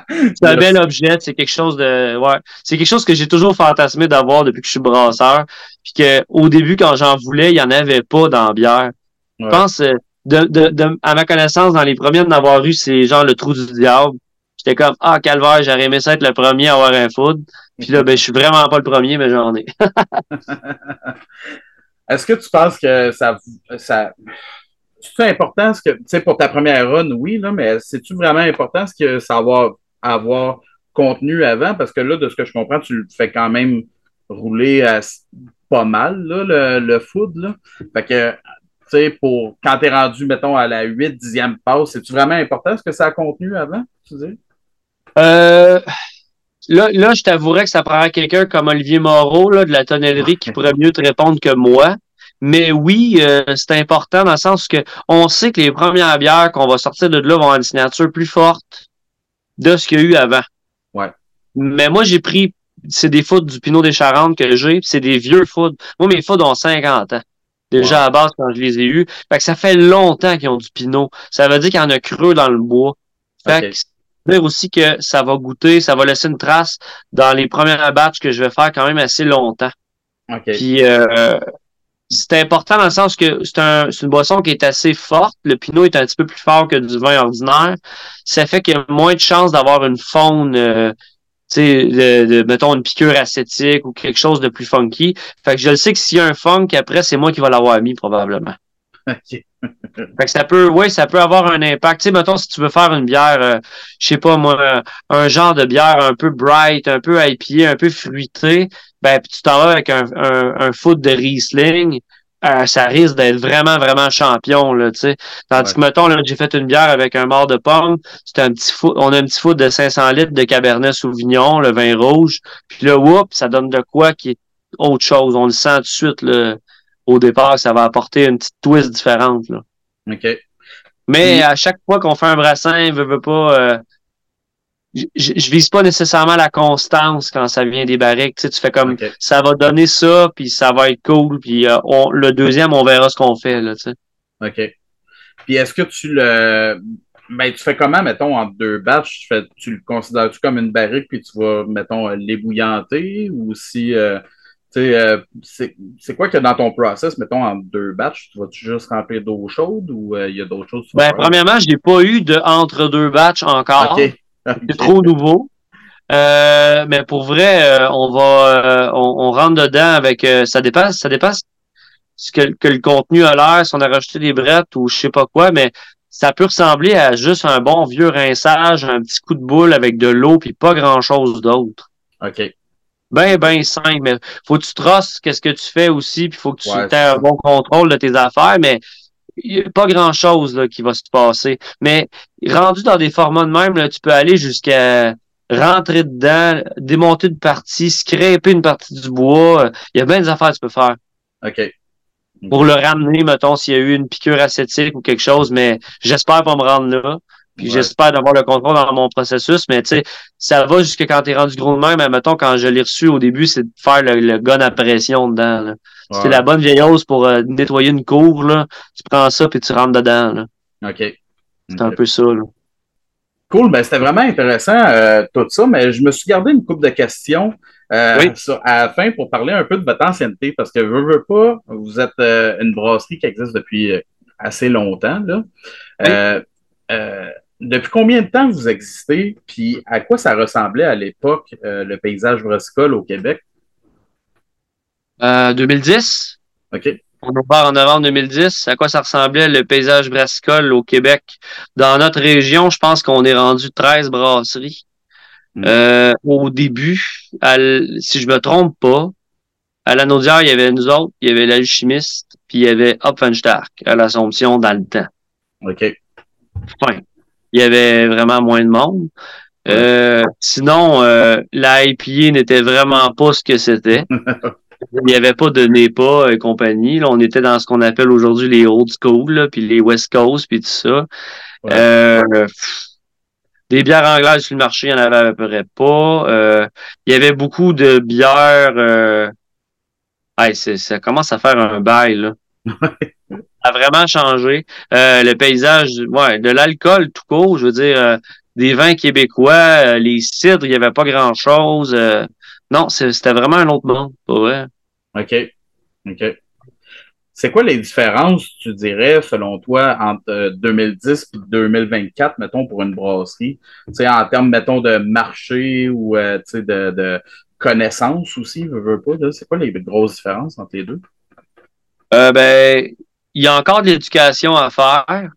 Speaker 2: c'est un bel objet, c'est quelque chose de ouais, c'est quelque chose que j'ai toujours fantasmé d'avoir depuis que je suis brasseur, puis que au début quand j'en voulais, il y en avait pas dans la bière. Je pense euh, de, de, à ma connaissance dans les premiers d'avoir eu c'est genre le trou du diable. J'étais comme ah calvaire, j'aurais aimé ça être le premier à avoir un food. Puis là ben je suis vraiment pas le premier mais j'en ai. [laughs]
Speaker 1: Est-ce que tu penses que ça ça c'est important ce que, tu sais, pour ta première run, oui, là, mais c'est-tu vraiment important ce que ça va avoir contenu avant? Parce que là, de ce que je comprends, tu le fais quand même rouler pas mal, là, le, le food, là. Fait que, tu sais, pour, quand t'es rendu, mettons, à la 8, 10e passe, c'est-tu vraiment important ce que ça a contenu avant, tu?
Speaker 2: Euh, là, là, je t'avouerais que ça prendrait quelqu'un comme Olivier Moreau, là, de la tonnellerie, qui pourrait mieux te répondre que moi. Mais oui, euh, c'est important dans le sens que on sait que les premières bières qu'on va sortir de là vont avoir une signature plus forte de ce qu'il y a eu avant.
Speaker 1: Ouais.
Speaker 2: Mais moi, j'ai pris, c'est des foudres du Pinot des Charentes que j'ai, c'est des vieux foudres. Moi, mes foudres ont 50 ans. Déjà à base quand je les ai eus. Fait que ça fait longtemps qu'ils ont du Pinot. Ça veut dire qu'il y en a creux dans le bois. Fait que dire aussi que ça va goûter, ça va laisser une trace dans les premières batches que je vais faire quand même assez longtemps.
Speaker 1: Okay.
Speaker 2: Puis euh, c'est important dans le sens que c'est un, une boisson qui est assez forte. Le pinot est un petit peu plus fort que du vin ordinaire. Ça fait qu'il y a moins de chances d'avoir une faune, euh, tu sais, de, mettons une piqûre acétique ou quelque chose de plus funky. Fait que je le sais que s'il y a un funk, après, c'est moi qui va l'avoir mis probablement. [laughs] fait que ça peut, oui, ça peut avoir un impact. Tu sais, mettons, si tu veux faire une bière, euh, je sais pas moi, un genre de bière un peu bright, un peu IPA, un peu fruité, ben puis tu t'en vas avec un, un, foot de Riesling, euh, ça risque d'être vraiment, vraiment champion, là, tu sais. Tandis que, mettons, là, j'ai fait une bière avec un mort de pomme, c'était un petit foot, on a un petit foot de 500 litres de Cabernet Sauvignon, le vin rouge, puis là, whoop, ça donne de quoi qui est autre chose. On le sent tout de suite, là, au départ, ça va apporter une petite twist différente, là.
Speaker 1: OK.
Speaker 2: Mais à chaque fois qu'on fait un brassin, veut, veut pas, euh, je, je, vise pas nécessairement la constance quand ça vient des barriques. Tu, sais, tu fais comme ça va donner ça, puis ça va être cool, puis euh, on, le deuxième, on verra ce qu'on fait. Là, tu sais.
Speaker 1: OK. Puis est-ce que tu le. Ben, tu fais comment, mettons, en deux batchs? Tu, fais, tu le considères-tu comme une barrique, puis tu vas, mettons, l'ébouillanter? Ou si. Euh, euh, c'est quoi que dans ton process, mettons, en deux batchs? Tu vas-tu juste remplir d'eau chaude ou il y a d'autres choses?
Speaker 2: Ben, premièrement, je n'ai pas eu de entre deux batchs encore. OK. C'est trop nouveau. Euh, mais pour vrai, euh, on va euh, on, rentre dedans avec ça dépasse, ça dépasse ce que, que le contenu a l'air, si on a rajouté des brettes ou je sais pas quoi, mais ça peut ressembler à juste un bon vieux rinçage, un petit coup de boule avec de l'eau puis pas grand chose d'autre.
Speaker 1: OK.
Speaker 2: Ben, ben simple, mais faut que tu trosses qu'est-ce que tu fais aussi, puis faut que tu aies un bon contrôle de tes affaires, mais il n'y a pas grand-chose qui va se passer. Mais rendu dans des formats de même, là, tu peux aller jusqu'à rentrer dedans, démonter une partie, scraper une partie du bois. Il y a bien des affaires que tu peux faire.
Speaker 1: OK.
Speaker 2: Pour le ramener, mettons, s'il y a eu une piqûre acétique ou quelque chose, mais j'espère pas me rendre là. Puis j'espère d'avoir le contrôle dans mon processus, mais tu sais, ça va jusqu'à quand t'es rendu gros de même. Mettons, quand je l'ai reçu au début, c'est de faire le, gun à pression dedans. C'était la bonne vieille hausse pour euh, nettoyer une cour. Là. Tu prends ça puis tu rentres dedans. Là.
Speaker 1: OK.
Speaker 2: C'est un peu ça. Là.
Speaker 1: Cool, ben c'était vraiment intéressant euh, tout ça, mais je me suis gardé une coupe de questions euh, à la fin pour parler un peu de votre ancienneté, parce que veux, veux pas, vous êtes euh, une brasserie qui existe depuis assez longtemps. Là. Depuis combien de temps vous existez, puis à quoi ça ressemblait à l'époque le paysage brassicole au Québec?
Speaker 2: 2010.
Speaker 1: OK.
Speaker 2: On part en novembre 2010. À quoi ça ressemblait le paysage brassicole au Québec? Dans notre région, je pense qu'on est rendu 13 brasseries. Hmm. Euh, au début, si je me trompe pas, à la Naudière, il y avait nous autres, il y avait l'alchimiste, puis il y avait Hopfenstark à l'Assomption dans le temps.
Speaker 1: OK.
Speaker 2: Enfin, il y avait vraiment moins de monde. Euh, sinon, euh, la IPA n'était vraiment pas ce que c'était. [laughs] Il n'y avait pas de NEPA et compagnie. Là, on était dans ce qu'on appelle aujourd'hui les old school, puis les West Coast, puis tout ça. Euh, des bières anglaises sur le marché, il n'y en avait à peu près pas. Euh, il y avait beaucoup de bières. Euh... ça commence à faire un bail. Là. Ça a vraiment changé. Euh, le paysage, ouais, de l'alcool tout court, je veux dire, euh, des vins québécois, les cidres, il n'y avait pas grand-chose. Non, c'était vraiment un autre monde, pas vrai.
Speaker 1: OK. OK. C'est quoi les différences, tu dirais, selon toi, entre 2010 et 2024, mettons, pour une brasserie? Tu sais, en termes, mettons, de marché ou euh, de, de connaissances aussi, je veux pas, c'est quoi les grosses différences entre les deux?
Speaker 2: Euh, ben, il y a encore de l'éducation à faire,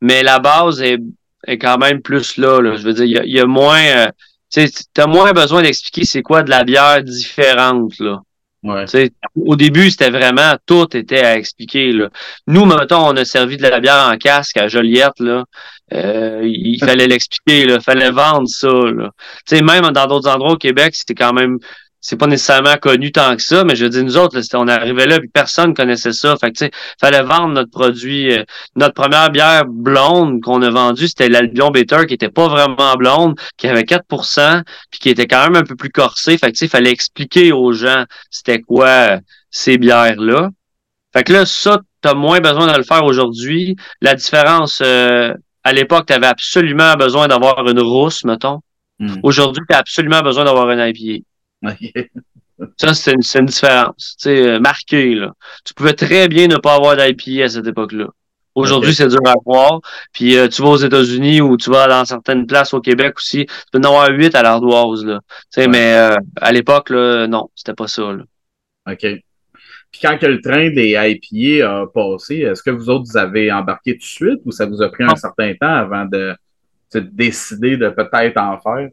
Speaker 2: mais la base est, est quand même plus là. là. Je veux dire, il y a, il y a moins. Euh, tu as moins besoin d'expliquer c'est quoi de la bière différente, là.
Speaker 1: Ouais.
Speaker 2: Au début, c'était vraiment tout était à expliquer. Là. Nous, mettons, on a servi de la bière en casque à Joliette. Là. Euh, il [laughs] fallait l'expliquer, il fallait vendre ça. Là. Même dans d'autres endroits au Québec, c'était quand même c'est pas nécessairement connu tant que ça, mais je dis nous autres, on arrivait là puis personne connaissait ça. Fait que tu sais, fallait vendre notre produit. Euh, notre première bière blonde qu'on a vendue, c'était l'Albion Bitter qui était pas vraiment blonde, qui avait 4% puis qui était quand même un peu plus corsé. Fait que tu sais, fallait expliquer aux gens c'était quoi euh, ces bières-là. Fait que là, ça, t'as moins besoin de le faire aujourd'hui. La différence, euh, à l'époque, tu avais absolument besoin d'avoir une rousse, mettons. Hmm. Aujourd'hui, tu as absolument besoin d'avoir un IPA. [laughs] Ça, c'est une, différence. Tu sais, euh, marquée, là. Tu pouvais très bien ne pas avoir d'IPA à cette époque-là. Aujourd'hui, c'est dur à voir. Puis euh, tu vas aux États-Unis ou tu vas dans certaines places au Québec aussi, tu peux en avoir huit à l'ardoise, là. Mais euh, à l'époque, non, c'était pas ça, là.
Speaker 1: OK. Puis quand que le train des IPA a passé, est-ce que vous autres, vous avez embarqué tout de suite ou ça vous a pris un certain temps avant de, de décider de peut-être en faire?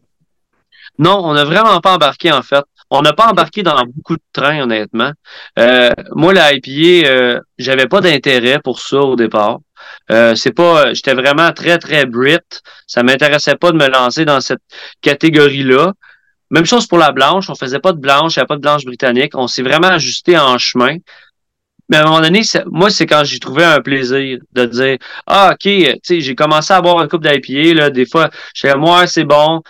Speaker 2: Non, on n'a vraiment pas embarqué, en fait. On n'a pas embarqué dans beaucoup de trains, honnêtement. Euh, moi, la IPA, euh, j'avais pas d'intérêt pour ça au départ. Euh, c'est pas, j'étais vraiment très très Brit. Ça m'intéressait pas de me lancer dans cette catégorie-là. Même chose pour la blanche. On faisait pas de blanche, il n'y a pas de blanche britannique. On s'est vraiment ajusté en chemin. Mais à un moment donné, moi, c'est quand j'ai trouvé un plaisir de dire Ah, OK, j'ai commencé à boire un coupe d'IPA, là, des fois, je moi, c'est bon,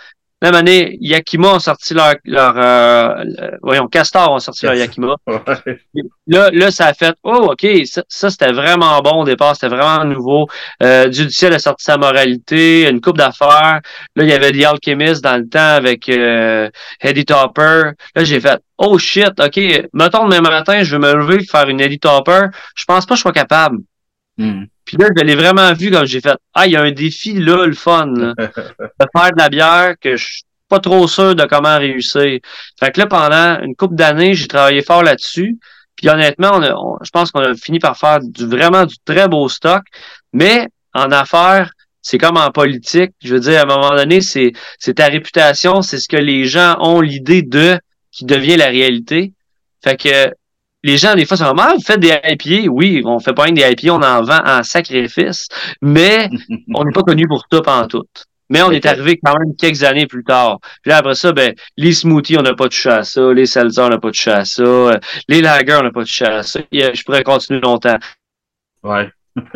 Speaker 2: même année, Yakima ont sorti leur, leur euh, voyons, Castor ont sorti leur Yakima. [laughs] Là, là, ça a fait, oh, OK, ça, c'était vraiment bon au départ, c'était vraiment nouveau. Euh, du ciel a sorti sa moralité, une coupe d'affaires. Là, il y avait The Alchemist dans le temps avec euh, Eddie Topper. Là, j'ai fait, oh shit, OK, mettons demain matin, je vais me lever faire une Eddie Topper. Je pense pas que je sois capable.
Speaker 1: Hmm.
Speaker 2: Puis là, je l'ai vraiment vu comme j'ai fait Ah, il y a un défi là, le fun, là, [laughs] de faire de la bière que je suis pas trop sûr de comment réussir. Fait que là, pendant une couple d'années, j'ai travaillé fort là-dessus. Puis honnêtement, on je pense qu'on a fini par faire du vraiment du très beau stock. Mais en affaires, c'est comme en politique. Je veux dire, à un moment donné, c'est, c'est ta réputation, c'est ce que les gens ont l'idée de qui devient la réalité. Fait que les gens, des fois, sont ah, vous faites des IPA. Oui, on fait pas rien des IPA, on en vend en sacrifice, mais [laughs] on n'est pas connu pour ça pendant tout. Mais on est arrivé quand même quelques années plus tard. Puis là, après ça, ben, les smoothies, on n'a pas touché à ça. Les seltzers, on n'a pas touché à ça. Les lagers, on n'a pas touché à ça. Je pourrais continuer longtemps.
Speaker 1: Ouais. [laughs]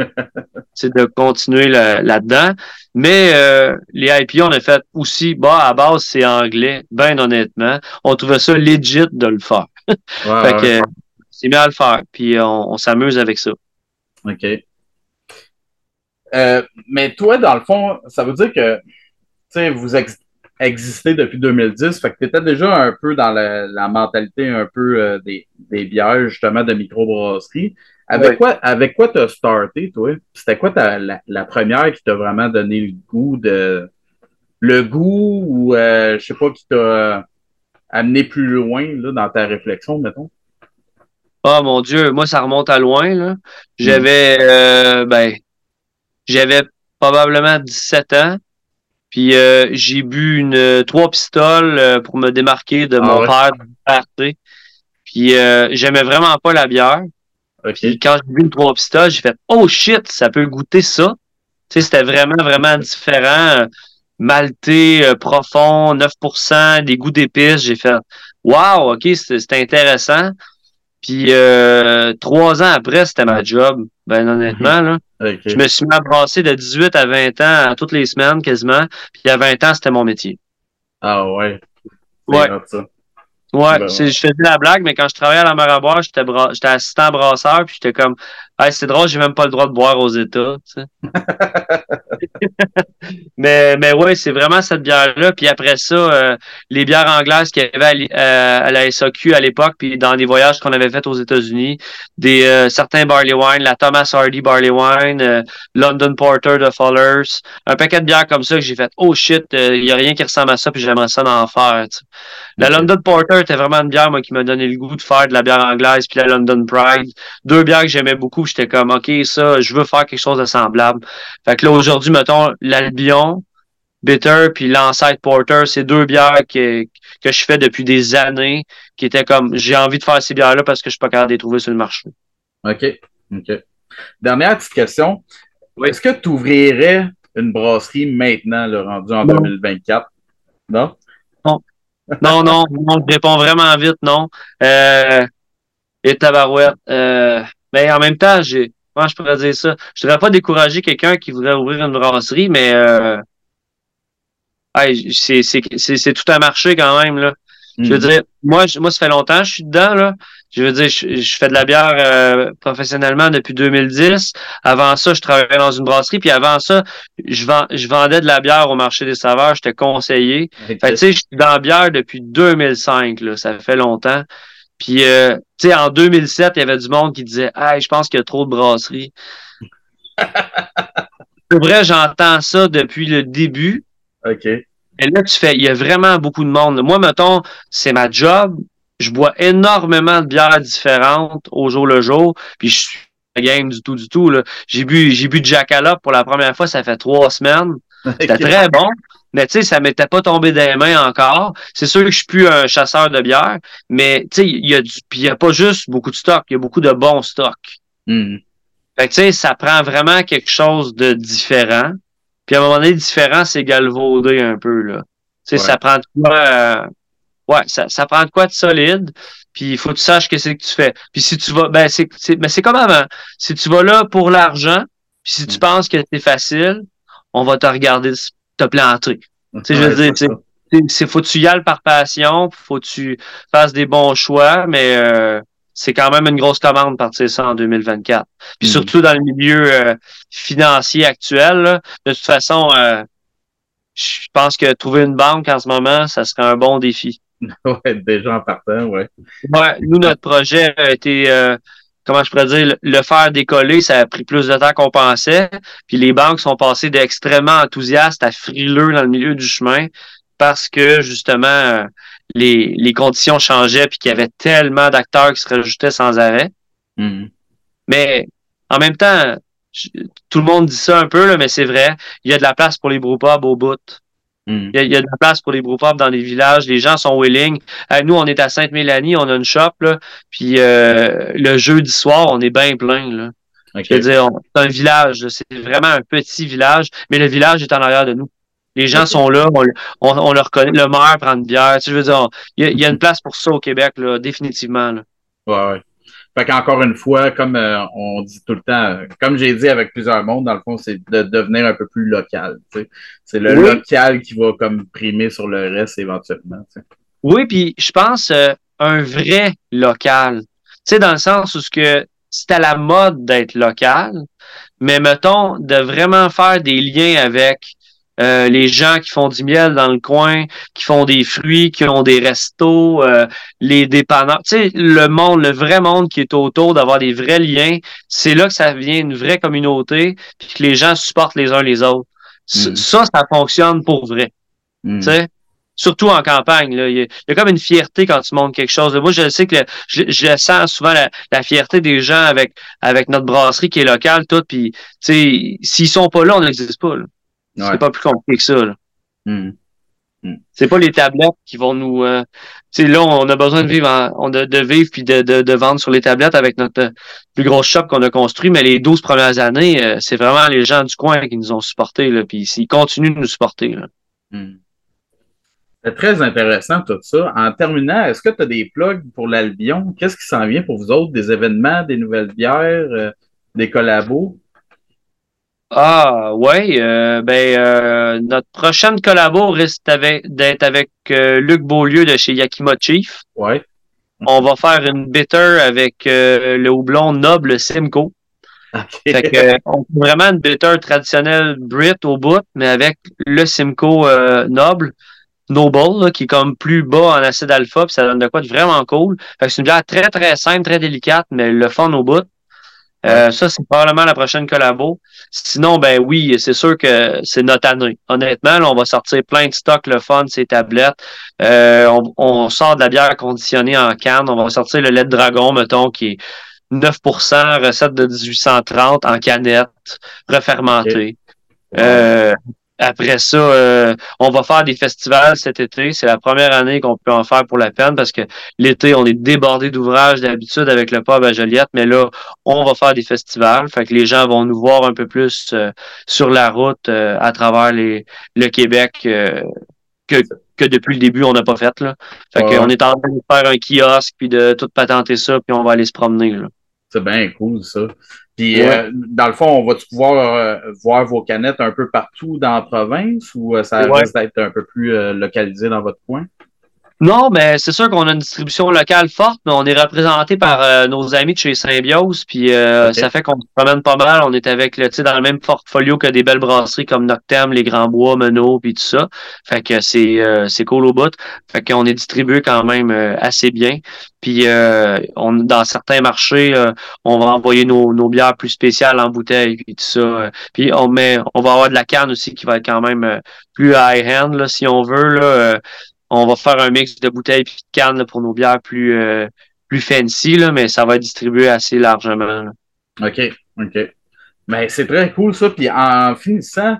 Speaker 2: c'est de continuer là-dedans. Mais euh, les IPA, on a fait aussi, bah, à base, c'est anglais, bien honnêtement. On trouvait ça legit de le faire. [laughs]
Speaker 1: Ouais, fait que,
Speaker 2: c'est bien à le faire, puis on, s'amuse avec ça.
Speaker 1: OK. Euh, mais toi, dans le fond, ça veut dire que sais, vous existez depuis 2010, fait que tu étais déjà un peu dans la, mentalité un peu euh, des, des, bières, justement, de microbrasserie. Avec quoi avec quoi t'as starté, toi? C'était quoi ta, la, première qui t'a vraiment donné le goût de le goût ou euh, je sais pas qui t'a amené plus loin là, dans ta réflexion, mettons?
Speaker 2: Oh mon Dieu, moi ça remonte à loin. Là. J'avais euh, ben j'avais probablement 17 ans. Puis euh, j'ai bu une euh, trois pistoles euh, pour me démarquer de mon ah père de Puis j'aimais vraiment pas la bière. Puis quand j'ai bu une trois pistoles, j'ai fait Oh shit, ça peut goûter ça. Tu sais, c'était vraiment, vraiment différent. Malté, profond, 9%, des goûts d'épices. J'ai fait Wow, ok, c'était intéressant. Puis trois ans après, c'était ma job. Ben honnêtement, là. Je me suis mis à brasser de 18 à 20 ans, toutes les semaines quasiment. Puis à 20 ans, c'était mon métier.
Speaker 1: Ah ouais.
Speaker 2: Ouais. Ouais, ben, je faisais la blague, mais quand je travaillais à la mer à boire, j'étais bra... assistant brasseur, puis j'étais comme hey, c'est drôle, j'ai même pas le droit de boire aux États. Tu sais. [laughs] [laughs] mais, mais ouais, c'est vraiment cette bière-là. Puis après ça, euh, les bières anglaises qu'il y avait à, euh, la SAQ à l'époque, puis dans des voyages qu'on avait fait aux États-Unis, des euh, certains barley wine, la Thomas Hardy barley wine, London Porter de Fallers, un paquet de bières comme ça que j'ai fait oh shit, il y a rien qui ressemble à ça, puis j'aimerais ça d'en faire. La London Porter était vraiment une bière moi qui m'a donné le goût de faire de la bière anglaise, puis la London Pride, deux bières que j'aimais beaucoup j'étais comme, OK, ça, je veux faire quelque chose de semblable. Fait que là, aujourd'hui, mettons, l'Albion, Bitter, puis l'ancêtre Porter, c'est deux bières que, que je fais depuis des années, qui étaient comme, j'ai envie de faire ces bières-là parce que je suis pas capable de les trouver sur le marché.
Speaker 1: OK. OK. Dernière petite question. Est-ce que tu ouvrirais une brasserie maintenant, le rendu en 2024? Non?
Speaker 2: Non. Non, non, non, je réponds vraiment vite, non. Euh, et tabarouette, euh, mais en même temps, j'ai. Comment je pourrais dire ça? Je ne devrais pas décourager quelqu'un qui voudrait ouvrir une brasserie, mais euh, c'est tout un marché quand même. Là. Je veux hmm. dire, moi, moi, ça fait longtemps que je suis dedans. Là. Je veux dire, je, fais de la bière euh, professionnellement depuis 2010. Avant ça, je travaillais dans une brasserie. Puis avant ça, je, vend, je vendais de la bière au marché des saveurs. J'étais conseiller. Fait tu sais, je suis dans la bière depuis 2005. Là. Ça fait longtemps. Puis, euh, tu sais, en 2007, il y avait du monde qui disait Hey, je pense qu'il y a trop de brasseries. [laughs] C'est vrai, j'entends ça depuis le début.
Speaker 1: OK.
Speaker 2: Et là, tu fais, il y a vraiment beaucoup de monde. Moi, mettons, c'est ma job. Je bois énormément de bières différentes au jour le jour. Puis je suis la game du tout, du tout. J'ai bu, j'ai bu Jackalope pour la première fois, ça fait trois semaines. [laughs] C'était très bon. Mais tu sais, ça m'était pas tombé des mains encore. C'est sûr que je suis plus un chasseur de bière, mais tu sais, il y a du, puis il y a pas juste beaucoup de stock, il y a beaucoup de bons stocks.
Speaker 1: Mm.
Speaker 2: Fait que tu sais, ça prend vraiment quelque chose de différent. Puis à un moment donné, différent, c'est galvaudé un peu là. Tu sais, ça prend de quoi, euh, ouais, ça, ça prend de quoi de solide. Puis il faut que tu saches que c'est que tu fais. Puis si tu vas, ben c'est, mais c'est comme avant. Si tu vas là pour l'argent, puis si tu mm. penses que c'est facile, on va te regarder te planter. Tu sais, je veux dire, c'est faut que tu y ailles par passion, faut que tu fasses des bons choix, mais euh, c'est quand même une grosse commande de partir ça en 2024. Puis mm. surtout dans le milieu euh, financier actuel, de toute façon, euh, je pense que trouver une banque en ce moment, ça serait un bon défi. [laughs]
Speaker 1: ouais, déjà en partant, ouais.
Speaker 2: Ouais, nous, notre projet a été comment je pourrais dire, le faire décoller, ça a pris plus de temps qu'on pensait. Puis les banques sont passées d'extrêmement enthousiastes à frileux dans le milieu du chemin parce que justement les, les conditions changeaient puis qu'il y avait tellement d'acteurs qui se rajoutaient sans arrêt.
Speaker 1: Mm-hmm.
Speaker 2: Mais en même temps, tout le monde dit ça un peu, là, mais c'est vrai, il y a de la place pour les brewpubs au bout. Il, y a, de la place pour les brewpubs dans les villages. Les gens sont willing. nous, on est à Sainte-Mélanie, on a une shop, là, puis euh, le jeudi soir, on est bien plein. Là. Je veux dire, c'est un village. C'est vraiment un petit village, mais le village est en arrière de nous. Les gens sont là, on, on, le reconnaît. Le maire prend une bière. Tu sais, je veux dire, il y, a, une place pour ça au Québec, là, définitivement. Là.
Speaker 1: Ouais, ouais. Fait qu'encore une fois, comme euh, on dit tout le temps, comme j'ai dit avec plusieurs mondes, dans le fond, c'est de devenir un peu plus local. C'est le local qui va comme primer sur le reste éventuellement.
Speaker 2: Oui, puis je pense euh, un vrai local. Tu sais, dans le sens où que c'est à la mode d'être local, mais mettons de vraiment faire des liens avec euh, les gens qui font du miel dans le coin, qui font des fruits, qui ont des restos, euh, les dépanneurs. Tu sais, le monde, le vrai monde qui est autour, d'avoir des vrais liens, c'est là que ça devient une vraie communauté, puis que les gens supportent les uns les autres. Mm. Ça, ça fonctionne pour vrai. Mm. Tu sais? surtout en campagne. Là. Il, y a, comme une fierté quand tu montres quelque chose. Moi, je sais que je, je, sens souvent la, fierté des gens avec avec notre brasserie qui est locale, tout. Puis, s'ils sont pas là, on n'existe pas. C'est pas plus compliqué que ça. Là. Hmm. C'est pas les tablettes qui vont nous. Euh, là, on a besoin de vivre, on de, vivre puis de, de, vendre sur les tablettes avec notre plus gros shop qu'on a construit. Mais les 12 premières années, euh, c'est vraiment les gens du coin qui nous ont supportés. Là, puis ils continuent de nous supporter. Là.
Speaker 1: Hmm. C'est très intéressant tout ça. En terminant, est-ce que tu as des plugs pour l'Albion? Qu'est-ce qui s'en vient pour vous autres? Des événements, des nouvelles bières, euh, des collabos?
Speaker 2: Ah ouais, euh, ben euh, notre prochaine collabo risque d'être avec Luc Beaulieu de chez Yakima Chief.
Speaker 1: Ouais.
Speaker 2: On va faire une bitter avec le houblon noble Simcoe. Okay. Fait que, on vraiment une bitter traditionnelle Brit au bout, mais avec le Simcoe noble. Noble, qui est comme plus bas en acide alpha, puis ça donne de quoi de vraiment cool. c'est une bière très, très simple, très délicate, mais le fun au bout. Euh, ça, c'est probablement la prochaine collabo. Sinon, ben oui, c'est sûr que c'est notre année. Honnêtement, on va sortir plein de stocks, le fun, ces tablettes. Euh, on, sort de la bière conditionnée en canne. On va sortir le lait de dragon, mettons, qui est 9% recette de 1830 en canette, refermentée. Euh, après ça, euh, on va faire des festivals cet été. C'est la première année qu'on peut en faire pour la peine parce que l'été, on est débordé d'ouvrages d'habitude avec le pub à Joliette, mais là, on va faire des festivals. Fait que les gens vont nous voir un peu plus euh, sur la route euh, à travers les, le Québec que, que depuis le début, on n'a pas fait. Là. Fait qu'on est en train de faire un kiosque puis de tout patenter ça, puis on va aller se promener. Là.
Speaker 1: C'est bien cool, ça. Puis, euh, dans le fond, on va-tu pouvoir euh, voir vos canettes un peu partout dans la province ou euh, ça risque d'être un peu plus localisé dans votre coin?
Speaker 2: Non, mais c'est sûr qu'on a une distribution locale forte, mais on est représenté par euh, nos amis de chez Symbiose, puis euh, ça fait qu'on se promène pas mal. On est avec le, dans le même portfolio que des belles brasseries comme Noctem, les Grands Bois, Menot, puis tout ça. Fait que c'est euh, c'est cool au bout. Fait qu'on est distribué quand même assez bien. Puis on dans certains marchés, on va envoyer nos, nos bières plus spéciales en bouteille, puis tout ça. Puis on met, on va avoir de la canne aussi qui va être quand même plus high-end, là, si on veut. Là on va faire un mix de bouteilles et de cannes pour nos bières plus, euh, plus fancy, là, mais ça va être distribué assez largement.
Speaker 1: OK, OK. Mais c'est très cool ça. Puis en finissant,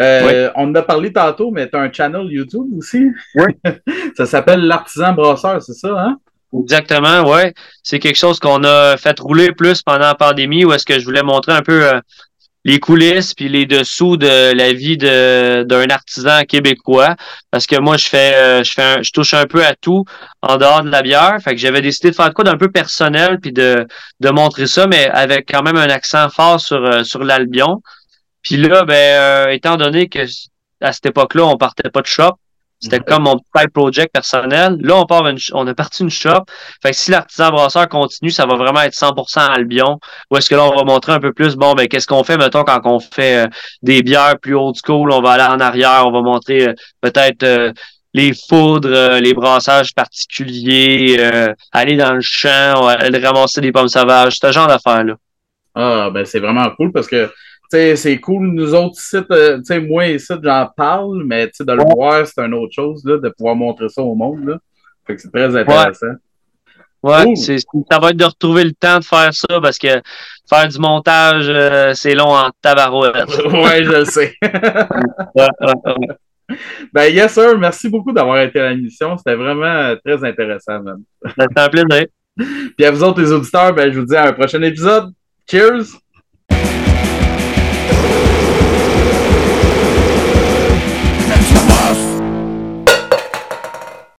Speaker 1: euh, on en a parlé tantôt, mais tu as un channel YouTube aussi?
Speaker 2: Oui. [laughs]
Speaker 1: ça s'appelle L'Artisan Brasseur, c'est ça, hein?
Speaker 2: Exactement, ouais. C'est quelque chose qu'on a fait rouler plus pendant la pandémie où est-ce que je voulais montrer un peu euh, les coulisses puis les dessous de la vie de d'un artisan québécois. Parce que moi je fais euh, je fais je touche un peu à tout en dehors de la bière. Fait que j'avais décidé de faire quoi d'un peu personnel puis de de montrer ça mais avec quand même un accent fort sur euh, sur l'Albion. Puis là ben euh, étant donné que à cette époque-là on partait pas de shop c'était comme mon petit project personnel. Là, on part une, on a parti une shop. Fait que si l'artisan brasseur continue, ça va vraiment être 100% Albion. Ou est-ce que là, on va montrer un peu plus, bon, ben, qu'est-ce qu'on fait, mettons, quand on fait euh, des bières plus old school, on va aller en arrière, on va montrer euh, peut-être euh, les foudres, les brassages particuliers, aller dans le champ, aller ramasser des pommes sauvages, ce genre d'affaires-là.
Speaker 1: Ah, ben, c'est vraiment cool parce que c'est cool, nous autres sites, euh, moi ici, j'en parle, mais de le voir, c'est une autre chose, là, de pouvoir montrer ça au monde. Là. Fait que c'est très intéressant.
Speaker 2: Ouais, ça va être de retrouver le temps de faire ça parce que faire du montage, euh, c'est long en tabarouette. [laughs]
Speaker 1: ouais, je le sais. [laughs] ben, yes, sir. Merci beaucoup d'avoir été à l'émission. C'était vraiment très intéressant, man.
Speaker 2: C'était un plaisir. [laughs]
Speaker 1: Puis à vous autres, les auditeurs, ben, je vous dis à un prochain épisode. Cheers!